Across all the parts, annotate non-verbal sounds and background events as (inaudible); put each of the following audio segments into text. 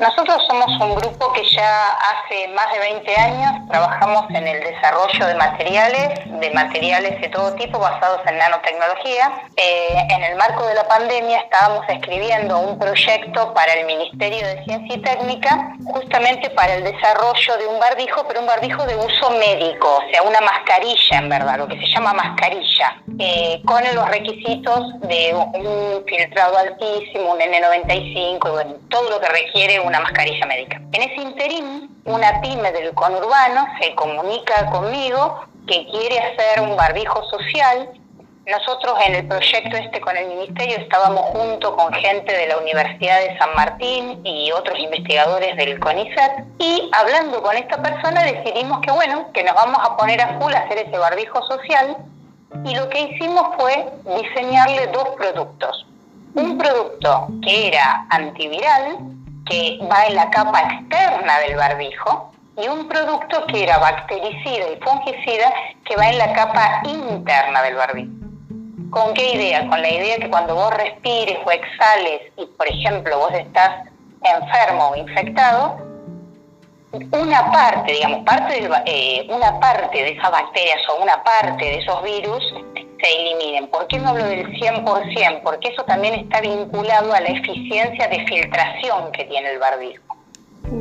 Nosotros somos un grupo que ya hace más de 20 años trabajamos en el desarrollo de materiales, de materiales de todo tipo basados en nanotecnología. Eh, en el marco de la pandemia estábamos escribiendo un proyecto para el Ministerio de Ciencia y Técnica, justamente para el desarrollo de un barbijo, pero un barbijo de uso médico, o sea, una mascarilla en verdad, lo que se llama mascarilla, eh, con los requisitos de un filtrado altísimo, un N95, y bueno, todo lo que requiere un una mascarilla médica. En ese interín, una pyme del conurbano se comunica conmigo que quiere hacer un barbijo social. Nosotros en el proyecto este con el ministerio estábamos junto con gente de la Universidad de San Martín y otros investigadores del CONICET y hablando con esta persona decidimos que bueno, que nos vamos a poner a full a hacer ese barbijo social y lo que hicimos fue diseñarle dos productos. Un producto que era antiviral que va en la capa externa del barbijo y un producto que era bactericida y fungicida que va en la capa interna del barbijo. ¿Con qué idea? Con la idea que cuando vos respires o exhales y, por ejemplo, vos estás enfermo o infectado, una parte, digamos, parte de, eh, una parte de esas bacterias o una parte de esos virus se eliminen. ¿Por qué no hablo del 100%? Porque eso también está vinculado a la eficiencia de filtración que tiene el barbijo.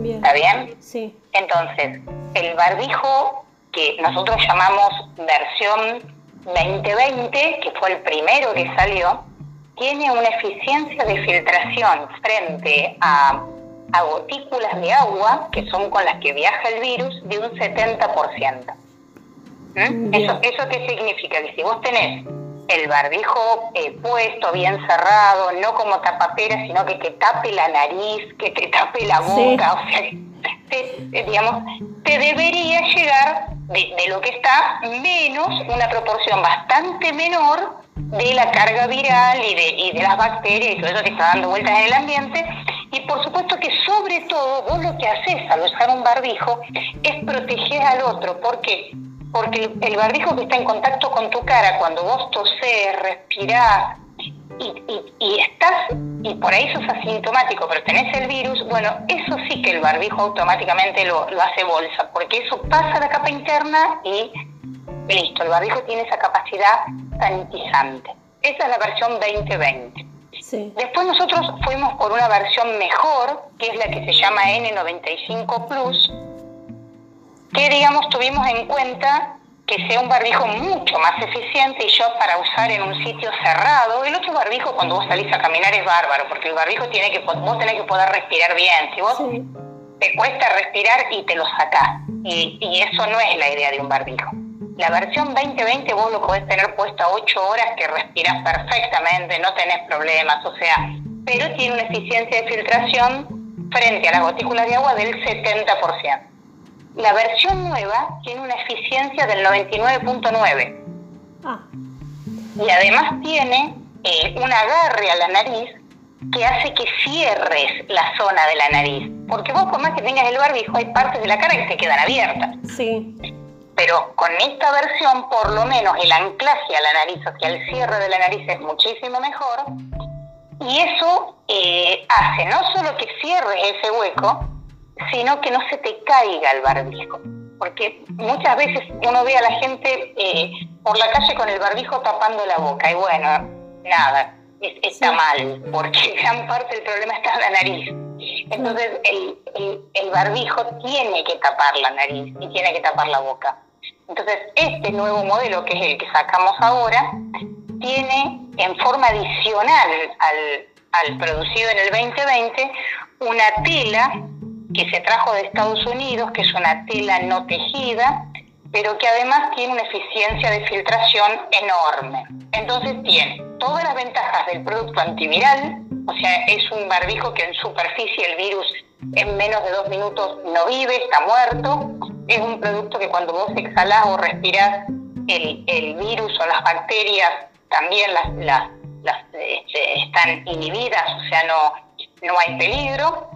¿Está bien? Sí. Entonces, el barbijo que nosotros llamamos versión 2020, que fue el primero que salió, tiene una eficiencia de filtración frente a, a gotículas de agua, que son con las que viaja el virus, de un 70%. ¿Mm? ¿Eso, ¿Eso qué significa? Que si vos tenés el barbijo eh, puesto, bien cerrado, no como tapapera, sino que te tape la nariz, que te tape la boca, o sea, te, digamos, te debería llegar de, lo que está menos una proporción bastante menor de la carga viral y de, y de las bacterias y todo eso que está dando vueltas en el ambiente. Y por supuesto que sobre todo vos lo que haces al usar un barbijo es proteger al otro. ¿Por qué? porque el barbijo que está en contacto con tu cara, cuando vos tosés, respirás y, estás, y por ahí sos asintomático, pero tenés el virus, bueno, eso sí que el barbijo automáticamente lo, hace bolsa, porque eso pasa a la capa interna y listo, el barbijo tiene esa capacidad sanitizante. Esa es la versión 2020. Después nosotros fuimos por una versión mejor, que es la que se llama N95 Plus, que digamos tuvimos en cuenta que sea un barbijo mucho más eficiente y yo para usar en un sitio cerrado. El otro barbijo cuando vos salís a caminar es bárbaro, porque el barbijo tiene que, vos tenés que poder respirar bien. Si vos te cuesta respirar y te lo sacás, y, y, eso no es la idea de un barbijo. La versión 2020 vos lo podés tener puesto a 8 horas que respirás perfectamente, no tenés problemas, o sea, pero tiene una eficiencia de filtración frente a las gotículas de agua del 70%. La versión nueva tiene una eficiencia del 99.9. Ah. Y además tiene eh, un agarre a la nariz que hace que cierres la zona de la nariz. Porque vos, por más que tengas el barbijo, hay partes de la cara que se quedan abiertas. Sí. Pero con esta versión, por lo menos, el anclaje a la nariz, o sea, el cierre de la nariz es muchísimo mejor. Y eso eh, hace no solo que cierres ese hueco, sino que no se te caiga el barbijo. Porque muchas veces uno ve a la gente eh, por la calle con el barbijo tapando la boca y bueno, nada, está mal, porque (laughs) gran parte del problema está en la nariz. Entonces el, el, barbijo tiene que tapar la nariz y tiene que tapar la boca. Entonces este nuevo modelo, que es el que sacamos ahora, tiene en forma adicional al, producido en el 2020 una tela que se trajo de Estados Unidos, que es una tela no tejida, pero que además tiene una eficiencia de filtración enorme. Entonces tiene todas las ventajas del producto antiviral, o sea, es un barbijo que en superficie el virus en menos de dos minutos no vive, está muerto. Es un producto que cuando vos exhalás o respirás el, el virus o las bacterias también las, las, las este, están inhibidas, o sea, no, no hay peligro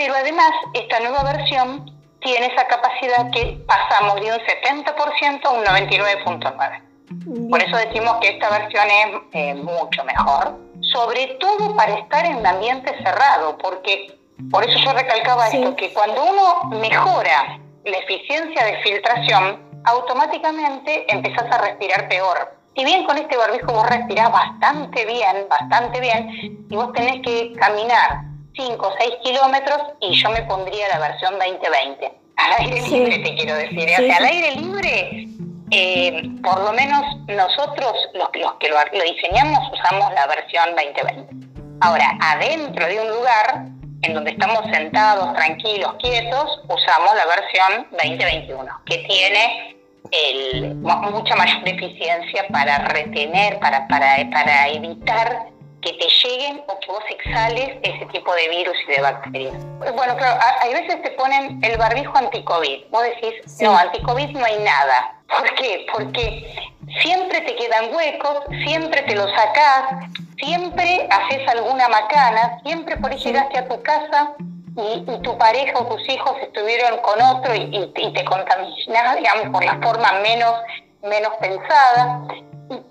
pero además esta nueva versión tiene esa capacidad que pasamos de un 70% a un 99.9%. Por eso decimos que esta versión es eh, mucho mejor, sobre todo para estar en un ambiente cerrado, porque Por eso yo recalcaba esto, que cuando uno mejora la eficiencia de filtración, automáticamente empezás a respirar peor. Si bien con este barbijo vos respirás bastante bien, bastante bien, y vos tenés que caminar 5 o 6 kilómetros y yo me pondría la versión 2020. Al aire libre te quiero decir. ¿eh? O sea, al aire libre, eh, por lo menos nosotros, los, los que lo, lo diseñamos, usamos la versión 2020. Ahora, adentro de un lugar en donde estamos sentados, tranquilos, quietos, usamos la versión 2021, que tiene el, mucha mayor eficiencia para retener, para, para, para evitar que te lleguen o que vos exhales ese tipo de virus y de bacterias. Bueno, claro, hay veces te ponen el barbijo anti-COVID. Vos decís, no, anti-COVID no hay nada. ¿Por qué? Porque siempre te quedan huecos, siempre te los sacás, siempre haces alguna macana, siempre por ahí llegaste a tu casa y, tu pareja o tus hijos estuvieron con otro y, te contaminás, digamos, por la forma menos, menos pensada.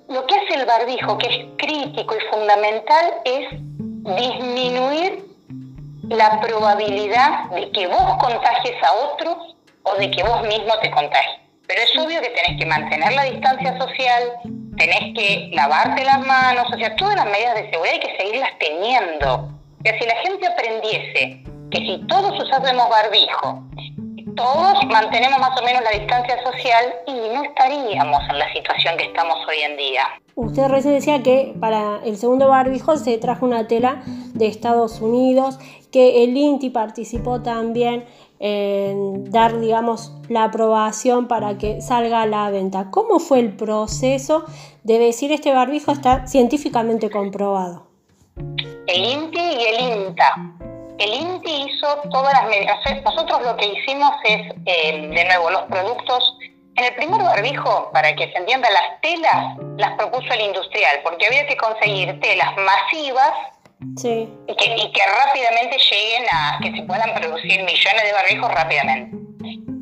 lo que hace el barbijo, que es crítico y fundamental, es disminuir la probabilidad de que vos contagies a otros o de que vos mismo te contagies. Pero es obvio que tenés que mantener la distancia social, tenés que lavarte las manos, o sea, todas las medidas de seguridad hay que seguirlas teniendo. O sea, si la gente aprendiese que si todos usásemos barbijo, todos mantenemos más o menos la distancia social y no estaríamos en la situación que estamos hoy en día. Usted recién decía que para el segundo barbijo se trajo una tela de Estados Unidos, que el INTI participó también dar, digamos, la aprobación para que salga a la venta. ¿Cómo fue el proceso de decir este barbijo está científicamente comprobado? El INTI y el INTA. El INTI hizo todas las medidas. Nosotros lo que hicimos es, eh, de nuevo, los productos. En el primer barbijo, para que se entienda, las telas las propuso el industrial, porque había que conseguir telas masivas Sí. Y, que, rápidamente lleguen a que se puedan producir millones de barbijos rápidamente.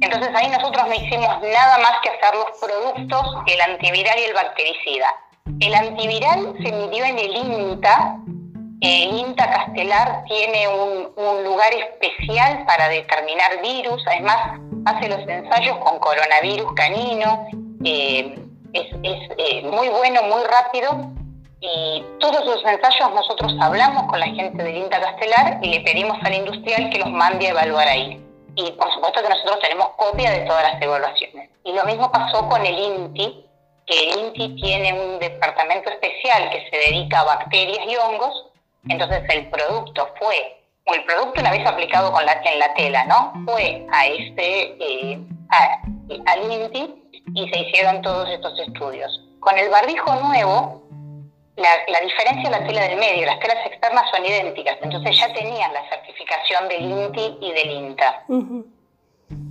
Entonces ahí nosotros no hicimos nada más que hacer los productos, el antiviral y el bactericida. El antiviral se midió en el INTA. El INTA Castelar tiene un, lugar especial para determinar virus. Además, hace los ensayos con coronavirus canino. Eh, es, eh, muy bueno, muy rápido y todos los ensayos nosotros hablamos con la gente del INTA Castelar y le pedimos al industrial que los mande a evaluar ahí. Y por supuesto que nosotros tenemos copia de todas las evaluaciones. Y lo mismo pasó con el INTI, que el INTI tiene un departamento especial que se dedica a bacterias y hongos. Entonces el producto fue, o el producto una vez aplicado con la, en la tela, ¿no? Fue a este, eh, al INTI y se hicieron todos estos estudios. Con el barbijo nuevo, la, diferencia es la tela del medio, las telas externas son idénticas, entonces ya tenían la certificación del INTI y del INTA.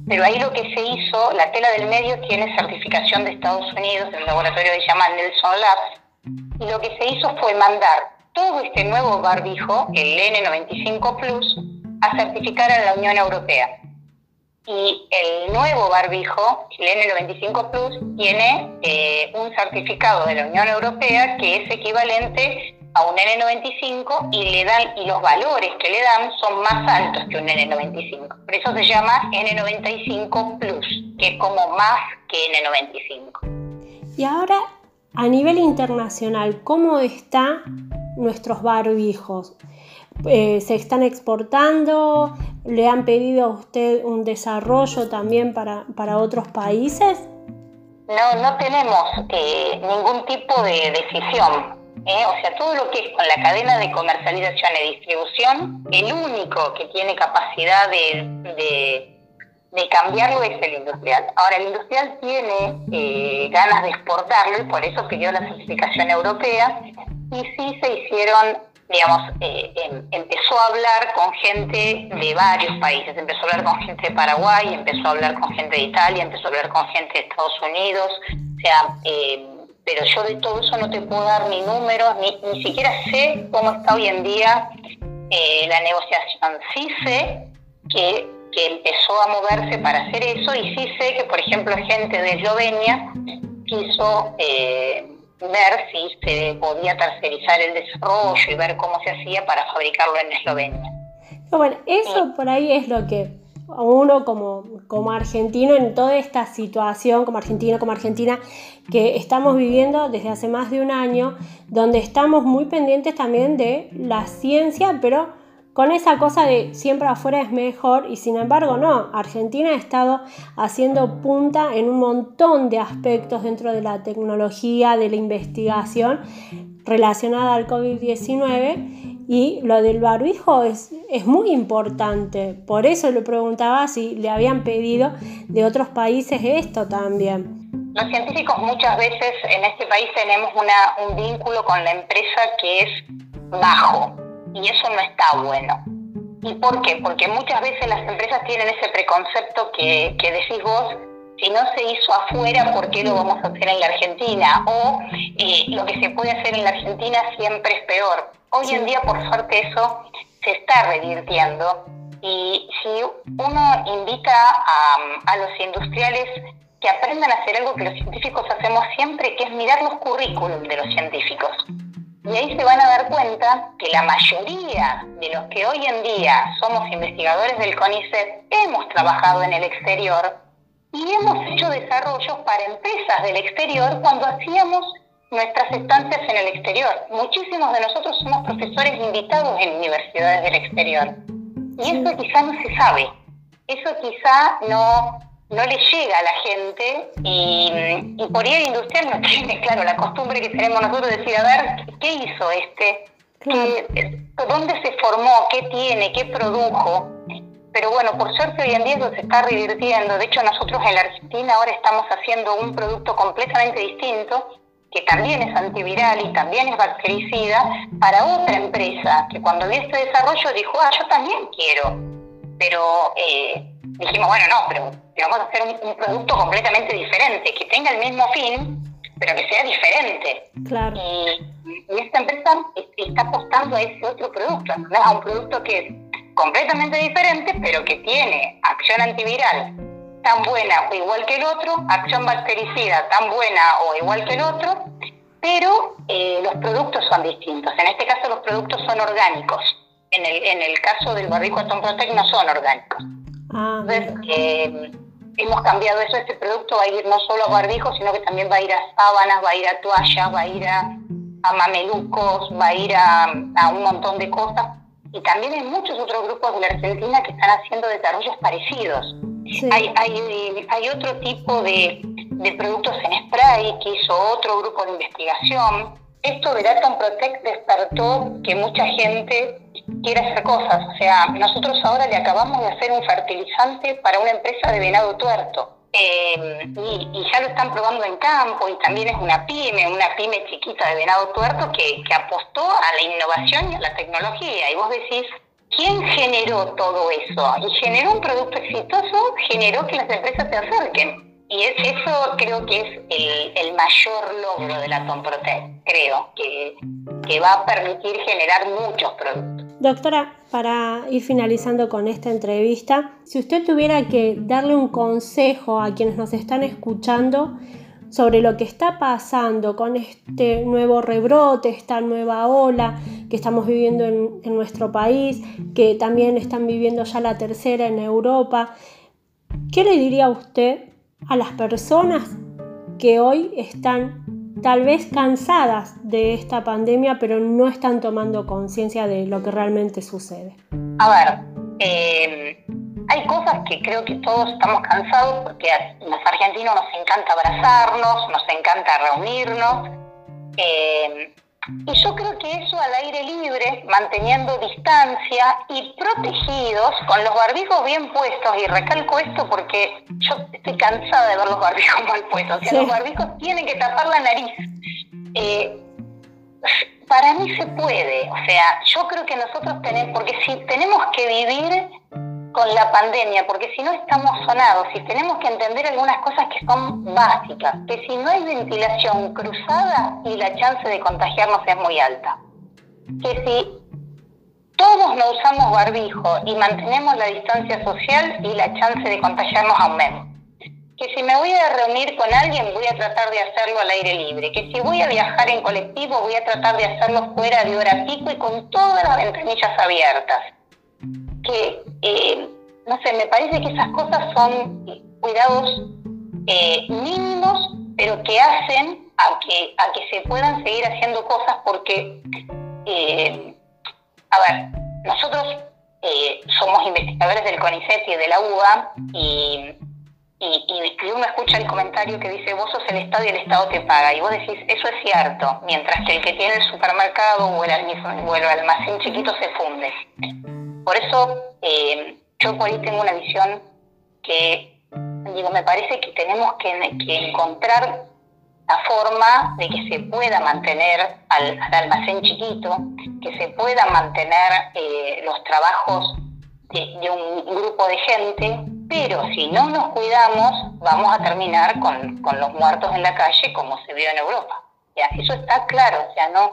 Pero ahí lo que se hizo, la tela del medio tiene certificación de Estados Unidos, un laboratorio que se llama Nelson Labs, y lo que se hizo fue mandar todo este nuevo barbijo, el N95 Plus, a certificar a la Unión Europea y el nuevo barbijo, el N95 Plus, tiene eh, un certificado de la Unión Europea que es equivalente a un N95 y le dan y los valores que le dan son más altos que un N95. Por eso se llama N95 Plus, que es como más que N95. Y ahora, a nivel internacional, ¿cómo están nuestros barbijos? Eh, se están exportando, le han pedido a usted un desarrollo también para, para otros países? No, no tenemos eh, ningún tipo de decisión. ¿eh? O sea, todo lo que es con la cadena de comercialización y distribución, el único que tiene capacidad de, de, cambiarlo es el industrial. Ahora, el industrial tiene ganas de exportarlo y por eso pidió la certificación europea y sí se hicieron digamos, eh, em, empezó a hablar con gente de varios países, empezó a hablar con gente de Paraguay, empezó a hablar con gente de Italia, empezó a hablar con gente de Estados Unidos, o sea, em, pero yo de todo eso no te puedo dar ni números, ni, ni siquiera sé cómo está hoy en día eh, la negociación. Sí sé que, que empezó a moverse para hacer eso y sí sé que, por ejemplo, gente de Eslovenia quiso... Eh, ver si se podía tercerizar el desarrollo y ver cómo se hacía para fabricarlo en Eslovenia. bueno, eso por ahí es lo que uno como, como argentino en toda esta situación, como argentino, como argentina, que estamos viviendo desde hace más de un año, donde estamos muy pendientes también de la ciencia, pero con esa cosa de siempre afuera es mejor y sin embargo no, Argentina ha estado haciendo punta en un montón de aspectos dentro de la tecnología, de la investigación relacionada al COVID-19 y lo del barbijo es, es muy importante. Por eso le preguntaba si le habían pedido de otros países esto también. Los científicos muchas veces en este país tenemos un vínculo con la empresa que es bajo y eso no está bueno. ¿Y por qué? Porque muchas veces las empresas tienen ese preconcepto que, que decís vos si no se hizo afuera, ¿por qué lo vamos a hacer en la Argentina? O eh, lo que se puede hacer en la Argentina siempre es peor. Hoy en día, por suerte, eso se está revirtiendo. Y si uno invita a, los industriales que aprendan a hacer algo que los científicos hacemos siempre, que es mirar los currículum de los científicos. Y ahí se van a dar cuenta que la mayoría de los que hoy en día somos investigadores del CONICET hemos trabajado en el exterior y hemos hecho desarrollos para empresas del exterior cuando hacíamos nuestras estancias en el exterior. Muchísimos de nosotros somos profesores invitados en universidades del exterior. Y eso quizá no se sabe. Eso quizá no, no le llega a la gente y, por ahí el industrial no tiene, (laughs) claro, la costumbre que tenemos nosotros de decir, a ver, ¿qué hizo este? ¿Dónde se formó? ¿Qué tiene? ¿Qué produjo? pero bueno, por suerte hoy en día eso se está revirtiendo. De hecho, nosotros en la Argentina ahora estamos haciendo un producto completamente distinto, que también es antiviral y también es bactericida, para otra empresa, que cuando vi este desarrollo dijo, ah, yo también quiero. Pero eh, dijimos, bueno, no, pero vamos a hacer un, producto completamente diferente, que tenga el mismo fin, pero que sea diferente. Claro. Y, esta empresa está apostando a ese otro producto, a un producto que completamente diferente, pero que tiene acción antiviral tan buena o igual que el otro, acción bactericida tan buena o igual que el otro, pero eh, los productos son distintos. En este caso los productos son orgánicos. En el, en el caso del barrico Atom Protect no son orgánicos. Ah, Entonces, eh, hemos cambiado eso. Este producto va a ir no solo a barbijos, sino que también va a ir a sábanas, va a ir a toallas, va a ir a, mamelucos, va a ir a, a un montón de cosas y también hay muchos otros grupos de la Argentina que están haciendo desarrollos parecidos. Hay, hay, hay, otro tipo de, de, productos en spray que hizo otro grupo de investigación. Esto de Atom Protect despertó que mucha gente quiere hacer cosas. O sea, nosotros ahora le acabamos de hacer un fertilizante para una empresa de venado tuerto. Eh, y, ya lo están probando en campo y también es una pyme, una pyme chiquita de venado tuerto que, que apostó a la innovación y a la tecnología. Y vos decís, ¿quién generó todo eso? Y generó un producto exitoso, generó que las empresas se acerquen. Y es, eso creo que es el, mayor logro de la Tomprotec, creo, que, que va a permitir generar muchos productos. Doctora, para ir finalizando con esta entrevista, si usted tuviera que darle un consejo a quienes nos están escuchando sobre lo que está pasando con este nuevo rebrote, esta nueva ola que estamos viviendo en, en nuestro país, que también están viviendo ya la tercera en Europa, ¿qué le diría usted a las personas que hoy están tal vez cansadas de esta pandemia, pero no están tomando conciencia de lo que realmente sucede? A ver, eh, hay cosas que creo que todos estamos cansados porque a los argentinos nos encanta abrazarnos, nos encanta reunirnos. Eh, y yo creo que eso al aire libre, manteniendo distancia y protegidos, con los barbijos bien puestos, y recalco esto porque yo estoy cansada de ver los barbijos mal puestos, o sea, los barbijos tienen que tapar la nariz. Eh, para mí se puede, o sea, yo creo que nosotros tenemos, porque si tenemos que vivir con la pandemia, porque si no estamos sonados, y tenemos que entender algunas cosas que son básicas, que si no hay ventilación cruzada y la chance de contagiarnos es muy alta, que si todos no usamos barbijo y mantenemos la distancia social y la chance de contagiarnos aumenta, que si me voy a reunir con alguien voy a tratar de hacerlo al aire libre, que si voy a viajar en colectivo voy a tratar de hacerlo fuera de hora pico y con todas las ventanillas abiertas que, eh, no sé, me parece que esas cosas son cuidados eh, mínimos, pero que hacen a que, a que se puedan seguir haciendo cosas porque, eh, a ver, nosotros somos investigadores del CONICET y de la UBA y y, uno escucha el comentario que dice, vos sos el Estado y el Estado te paga. Y vos decís, eso es cierto, mientras que el que tiene el supermercado o el, almacén chiquito se funde. Por eso eh, yo por ahí tengo una visión que, digo, me parece que tenemos que, encontrar la forma de que se pueda mantener al, almacén chiquito, que se pueda mantener eh, los trabajos de un grupo de gente pero si no nos cuidamos, vamos a terminar con, los muertos en la calle como se vio en Europa. ¿ya? Eso está claro, o sea, no,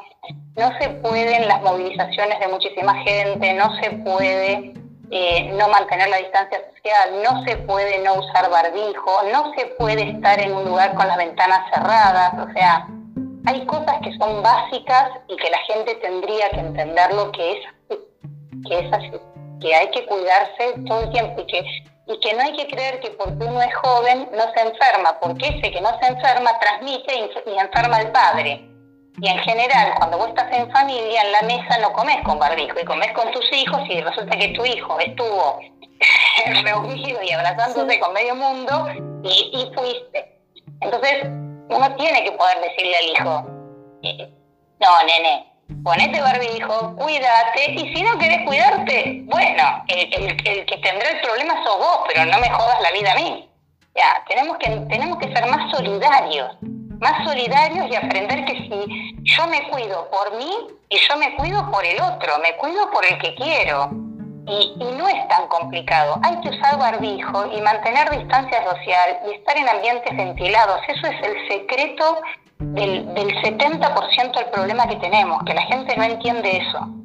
no se pueden las movilizaciones de muchísima gente, no se puede eh, no mantener la distancia social, no se puede no usar barbijo, no se puede estar en un lugar con las ventanas cerradas, o sea, hay cosas que son básicas y que la gente tendría que entender lo que es, que es así, que hay que cuidarse todo el tiempo y que y que no hay que creer que porque uno es joven no se enferma, porque ese que no se enferma transmite y, enferma al padre. Y en general, cuando vos estás en familia, en la mesa no comes con barbijo y comes con tus hijos y resulta que tu hijo estuvo (laughs) reunido y abrazándose con medio mundo y, y, fuiste. Entonces, uno tiene que poder decirle al hijo, eh, no, nene, ponete barbijo, cuídate, y si no querés cuidarte, bueno, el, que tendrá el problema sos vos, pero no me jodas la vida a mí. Ya, tenemos que, tenemos que ser más solidarios, más solidarios y aprender que si yo me cuido por mí y yo me cuido por el otro, me cuido por el que quiero. Y, y no es tan complicado. Hay que usar barbijo y mantener distancia social y estar en ambientes ventilados. Eso es el secreto del, del 70% del problema que tenemos, que la gente no entiende eso.